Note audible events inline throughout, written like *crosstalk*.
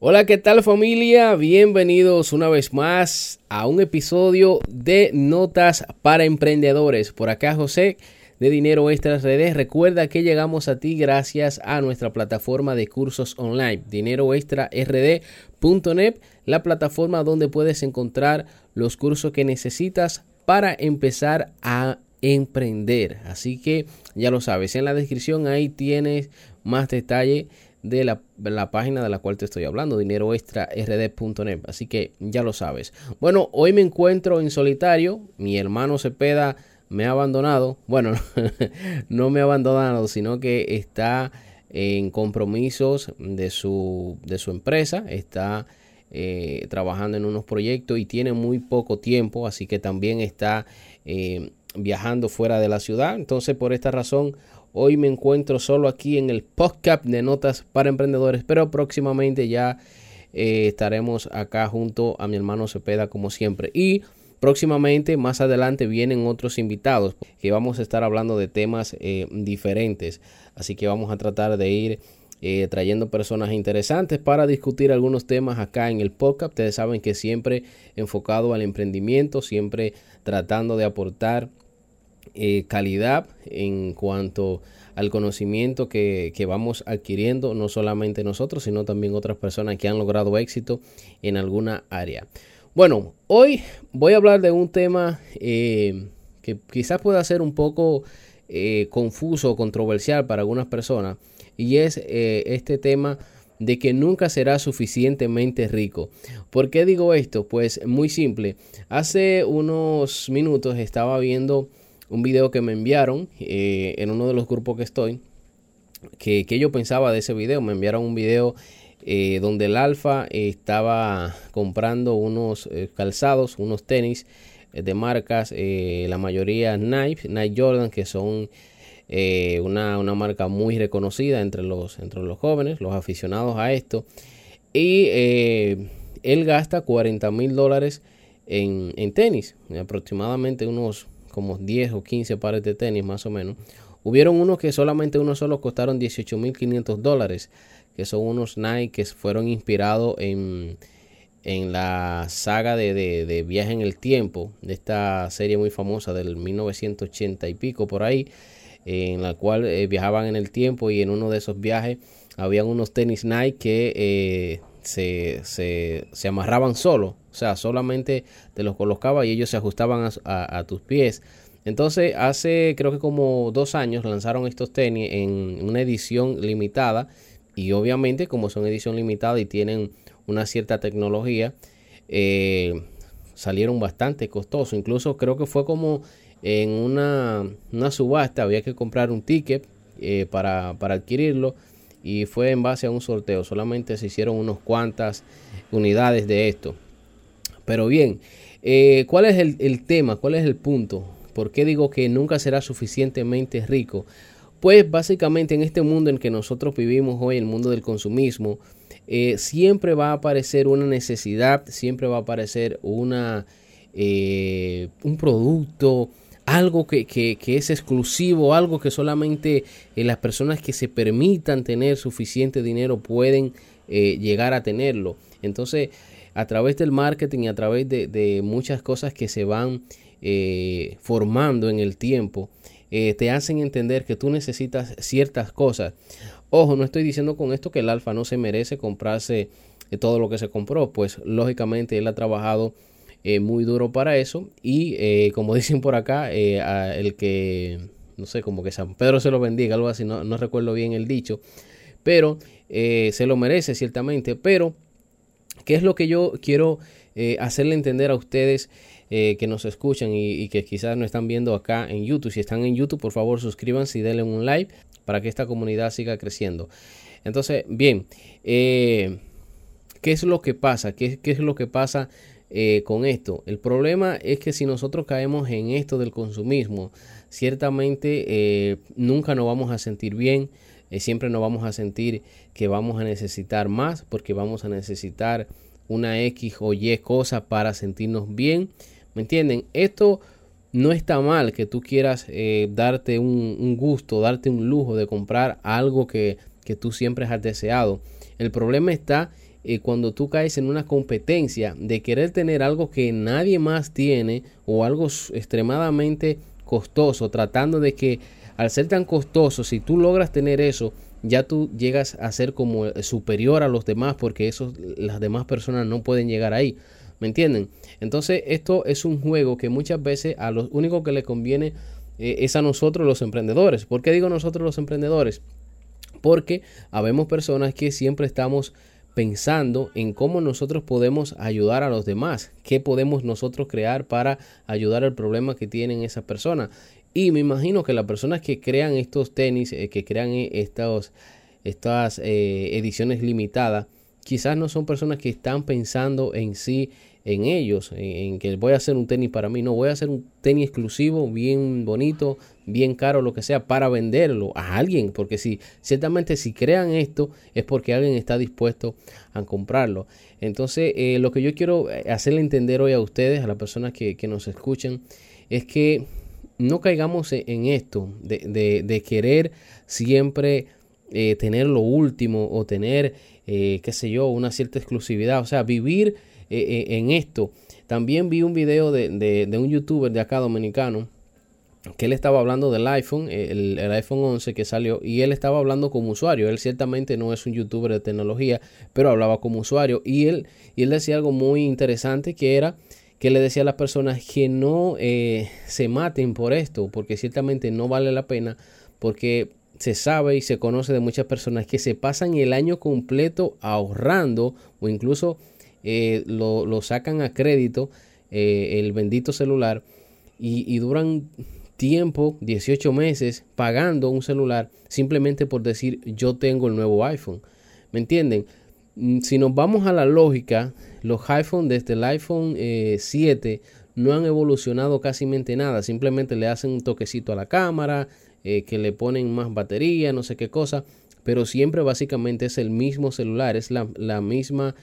Hola, ¿qué tal familia? Bienvenidos una vez más a un episodio de Notas para Emprendedores. Por acá José de Dinero Extras Redes. Recuerda que llegamos a ti gracias a nuestra plataforma de cursos online, dineroextrard.net, la plataforma donde puedes encontrar los cursos que necesitas para empezar a emprender. Así que ya lo sabes, en la descripción ahí tienes más detalle de la, página de la cual te estoy hablando, dineroextrard.net. Así que ya lo sabes. Bueno, hoy me encuentro en solitario. Mi hermano Cepeda me ha abandonado. Bueno, *laughs* no me ha abandonado, sino que está en compromisos de su, de su empresa. Está eh, trabajando en unos proyectos y tiene muy poco tiempo. Así que también está eh, viajando fuera de la ciudad. Entonces, por esta razón, Hoy me encuentro solo aquí en el podcast de notas para emprendedores, pero próximamente ya eh, estaremos acá junto a mi hermano Cepeda como siempre. Y próximamente, más adelante, vienen otros invitados que vamos a estar hablando de temas eh, diferentes. Así que vamos a tratar de ir eh, trayendo personas interesantes para discutir algunos temas acá en el podcast. Ustedes saben que siempre enfocado al emprendimiento, siempre tratando de aportar eh, calidad en cuanto al conocimiento que, vamos adquiriendo, no solamente nosotros, sino también otras personas que han logrado éxito en alguna área. Bueno, hoy voy a hablar de un tema eh, que quizás pueda ser un poco eh, confuso o controversial para algunas personas, y es este tema de que nunca será suficientemente rico. ¿Por qué digo esto? Pues muy simple. Hace unos minutos estaba viendo un video que me enviaron eh, en uno de los grupos que estoy. Que, yo pensaba de ese video. Me enviaron un video eh, donde el Alfa estaba comprando unos eh, calzados, unos tenis de marcas, la mayoría Nike, Nike Jordan, que son una, una, marca muy reconocida entre los, entre los jóvenes, los aficionados a esto. Y él gasta 40 mil dólares en, en tenis, aproximadamente unos como 10 o 15 pares de tenis más o menos. Hubieron unos que solamente uno solo costaron 18.500 dólares, que son unos Nike que fueron inspirados en, en la saga de, de, Viaje en el Tiempo, de esta serie muy famosa del 1980 y pico por ahí, en la cual eh, viajaban en el tiempo y en uno de esos viajes habían unos tenis Nike que eh, se, se, se amarraban solo sea, solamente te los colocaba y ellos se ajustaban a, tus pies. Entonces, hace creo que como dos años lanzaron estos tenis en una edición limitada. Y obviamente, como son edición limitada y tienen una cierta tecnología, eh, salieron bastante costosos. Incluso creo que fue como en una, subasta, había que comprar un ticket eh, para, para adquirirlo. Y fue en base a un sorteo. Solamente se hicieron unas cuantas unidades de esto. Pero bien, eh, ¿cuál es el, tema? ¿Cuál es el punto? ¿Por qué digo que nunca será suficientemente rico? Pues básicamente en este mundo en que nosotros vivimos hoy, el mundo del consumismo, eh, siempre va a aparecer una necesidad, siempre va a aparecer una, eh, un producto, algo que, es exclusivo, algo que solamente las personas que se permitan tener suficiente dinero pueden llegar a tenerlo. Entonces, a través del marketing y a través de, muchas cosas que se van eh, formando en el tiempo, eh, te hacen entender que tú necesitas ciertas cosas. Ojo, no estoy diciendo con esto que el alfa no se merece comprarse eh, todo lo que se compró, pues lógicamente él ha trabajado muy duro para eso y como *laughs* dicen por acá, el que, no sé, como que San Pedro se lo bendiga, algo así, no, no recuerdo bien el dicho, pero se lo merece ciertamente, pero ¿Qué es lo que yo quiero eh, hacerle entender a ustedes eh, que nos escuchan y, que quizás no están viendo acá en YouTube? Si están en YouTube, por favor suscríbanse y denle un like para que esta comunidad siga creciendo. Entonces, bien, eh, ¿qué es lo que pasa? ¿Qué, es lo que pasa con esto? El problema es que si nosotros caemos en esto del consumismo, ciertamente nunca nos vamos a sentir bien eh, siempre nos vamos a sentir que vamos a necesitar más porque vamos a necesitar una X o Y cosa para sentirnos bien. ¿Me entienden? Esto no está mal que tú quieras eh, darte un, gusto, darte un lujo de comprar algo que, que tú siempre has deseado. El problema está eh, cuando tú caes en una competencia de querer tener algo que nadie más tiene o algo extremadamente costoso, tratando de que al ser tan costoso, si tú logras tener eso, ya tú llegas a ser como superior a los demás porque eso, las demás personas no pueden llegar ahí. ¿Me entienden? Entonces esto es un juego que muchas veces a lo único que le conviene eh, es a nosotros los emprendedores. ¿Por qué digo nosotros los emprendedores? Porque habemos personas que siempre estamos pensando en cómo nosotros podemos ayudar a los demás, qué podemos nosotros crear para ayudar al problema que tienen esas personas. Y me imagino que las personas que crean estos tenis, eh, que crean eh, estas ediciones limitadas, quizás no son personas que están pensando en sí en ellos, en, que voy a hacer un tenis para mí, no, voy a hacer un tenis exclusivo, bien bonito, bien caro, lo que sea, para venderlo a alguien, porque si ciertamente si crean esto es porque alguien está dispuesto a comprarlo. Entonces, eh, lo que yo quiero eh, hacerle entender hoy a ustedes, a las personas que, nos escuchan, es que no caigamos en, esto de, querer siempre eh, tener lo último o tener, qué sé yo, una cierta exclusividad, o sea, vivir eh, eh, en esto. También vi un video de, un youtuber de acá dominicano que él estaba hablando del iPhone, el, iPhone 11 que salió, y él estaba hablando como usuario. Él ciertamente no es un youtuber de tecnología, pero hablaba como usuario. Y él, y él decía algo muy interesante que era que le decía a las personas que no eh, se maten por esto, porque ciertamente no vale la pena, porque se sabe y se conoce de muchas personas que se pasan el año completo ahorrando o incluso eh, lo, sacan a crédito eh, el bendito celular y, duran tiempo, 18 meses, pagando un celular simplemente por decir yo tengo el nuevo iPhone. ¿Me entienden? Mm, si nos vamos a la lógica, los iPhone desde el iPhone 7 eh, no han evolucionado casi nada. Simplemente le hacen un toquecito a la cámara, que le ponen más batería, no sé qué cosa. Pero siempre básicamente es el mismo celular, es la, la misma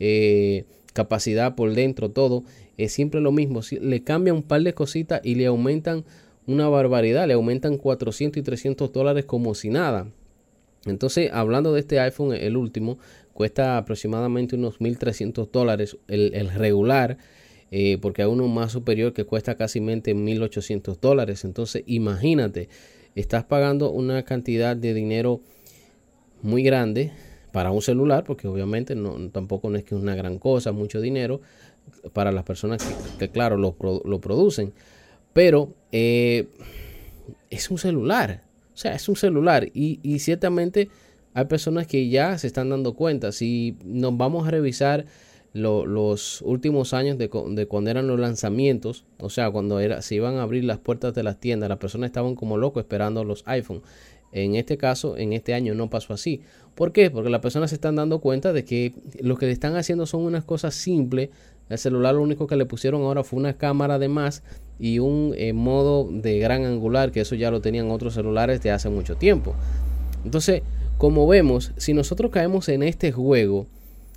eh, capacidad por dentro, todo. Es siempre lo mismo. Le cambian un par de cositas y le aumentan una barbaridad. Le aumentan 400 y 300 dólares como si nada. Entonces, hablando de este iPhone, el último, cuesta aproximadamente unos 1.300 dólares el, regular. Eh, porque hay uno más superior que cuesta casi 1.800 dólares. Entonces, imagínate, estás pagando una cantidad de dinero muy grande para un celular, porque obviamente no, tampoco no es que es una gran cosa, mucho dinero para las personas que, claro, lo, lo, producen. Pero eh, es un celular, o sea, es un celular y, ciertamente hay personas que ya se están dando cuenta. Si nos vamos a revisar los últimos años de, de, cuando eran los lanzamientos, o sea, cuando era, se iban a abrir las puertas de las tiendas, las personas estaban como locos esperando los iPhone. En este caso, en este año no pasó así. ¿Por qué? Porque las personas se están dando cuenta de que lo que están haciendo son unas cosas simples. El celular lo único que le pusieron ahora fue una cámara de más y un eh, modo de gran angular, que eso ya lo tenían otros celulares de hace mucho tiempo. Entonces, como vemos, si nosotros caemos en este juego,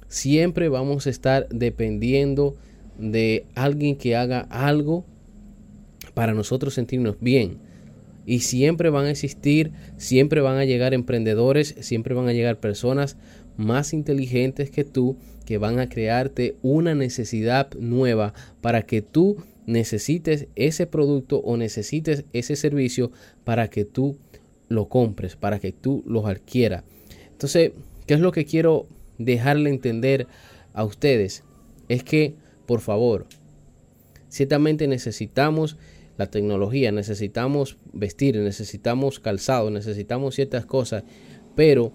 siempre vamos a estar dependiendo de alguien que haga algo para nosotros sentirnos bien. Y siempre van a existir, siempre van a llegar emprendedores, siempre van a llegar personas más inteligentes que tú que van a crearte una necesidad nueva para que tú necesites ese producto o necesites ese servicio para que tú lo compres, para que tú lo adquieras. Entonces, ¿qué es lo que quiero dejarle entender a ustedes? Es que, por favor, ciertamente necesitamos la tecnología, necesitamos vestir, necesitamos calzado, necesitamos ciertas cosas, pero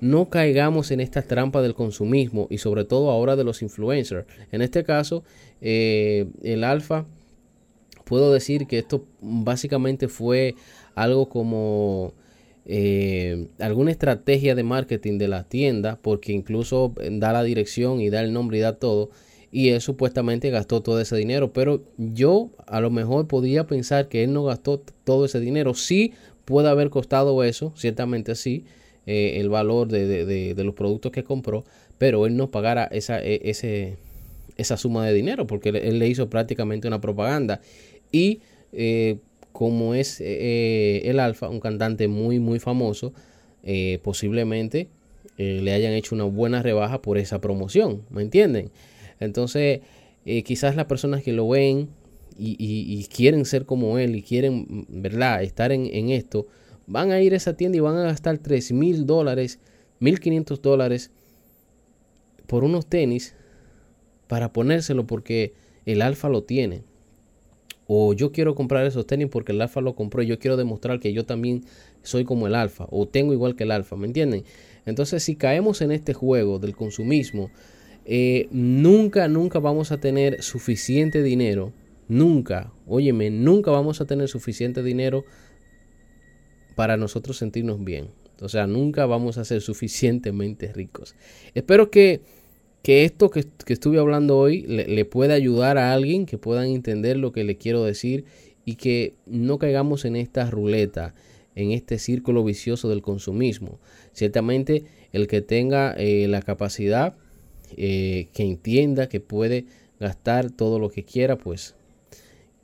no caigamos en esta trampa del consumismo y sobre todo ahora de los influencers. En este caso, eh, el alfa, puedo decir que esto básicamente fue algo como eh, alguna estrategia de marketing de la tienda, porque incluso da la dirección y da el nombre y da todo y él supuestamente gastó todo ese dinero. Pero yo a lo mejor podría pensar que él no gastó todo ese dinero. Sí puede haber costado eso, ciertamente sí, eh, el valor de, los productos que compró, pero él no pagara esa, e, esa suma de dinero porque él, le hizo prácticamente una propaganda. Y eh, como es eh, el Alfa, un cantante muy, muy famoso, posiblemente eh, le hayan hecho una buena rebaja por esa promoción, ¿me entienden? Entonces, eh, quizás las personas que lo ven y, quieren ser como él y quieren, ¿verdad?, estar en, en, esto, van a ir a esa tienda y van a gastar 3 mil dólares, 1500 dólares por unos tenis para ponérselo porque el alfa lo tiene. O yo quiero comprar esos tenis porque el alfa lo compró y yo quiero demostrar que yo también soy como el alfa o tengo igual que el alfa, ¿me entienden? Entonces si caemos en este juego del consumismo, eh, nunca, nunca vamos a tener suficiente dinero. Nunca, óyeme, nunca vamos a tener suficiente dinero para nosotros sentirnos bien. O sea, nunca vamos a ser suficientemente ricos. Espero que, que esto que, estuve hablando hoy le, le, pueda ayudar a alguien, que puedan entender lo que le quiero decir y que no caigamos en esta ruleta, en este círculo vicioso del consumismo. Ciertamente, el que tenga eh, la capacidad eh, que entienda que puede gastar todo lo que quiera, pues,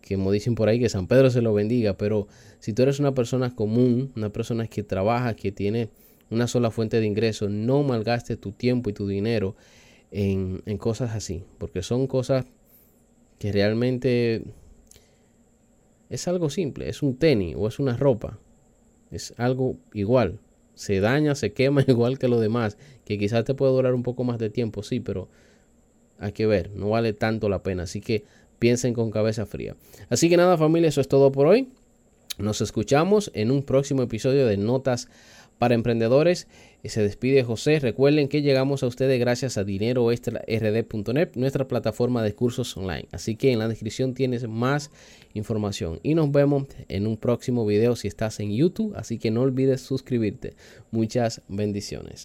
como dicen por ahí, que San Pedro se lo bendiga, pero si tú eres una persona común, una persona que trabaja, que tiene una sola fuente de ingreso, no malgastes tu tiempo y tu dinero en, en cosas así, porque son cosas que realmente es algo simple, es un tenis o es una ropa, es algo igual, se daña, se quema *laughs* igual que lo demás, que quizás te puede durar un poco más de tiempo, sí, pero hay que ver, no vale tanto la pena, así que piensen con cabeza fría. Así que nada familia, eso es todo por hoy. Nos escuchamos en un próximo episodio de Notas para Emprendedores. Se despide José. Recuerden que llegamos a ustedes gracias a dineroextrard.net, nuestra plataforma de cursos online. Así que en la descripción tienes más información. Y nos vemos en un próximo video si estás en YouTube. Así que no olvides suscribirte. Muchas bendiciones.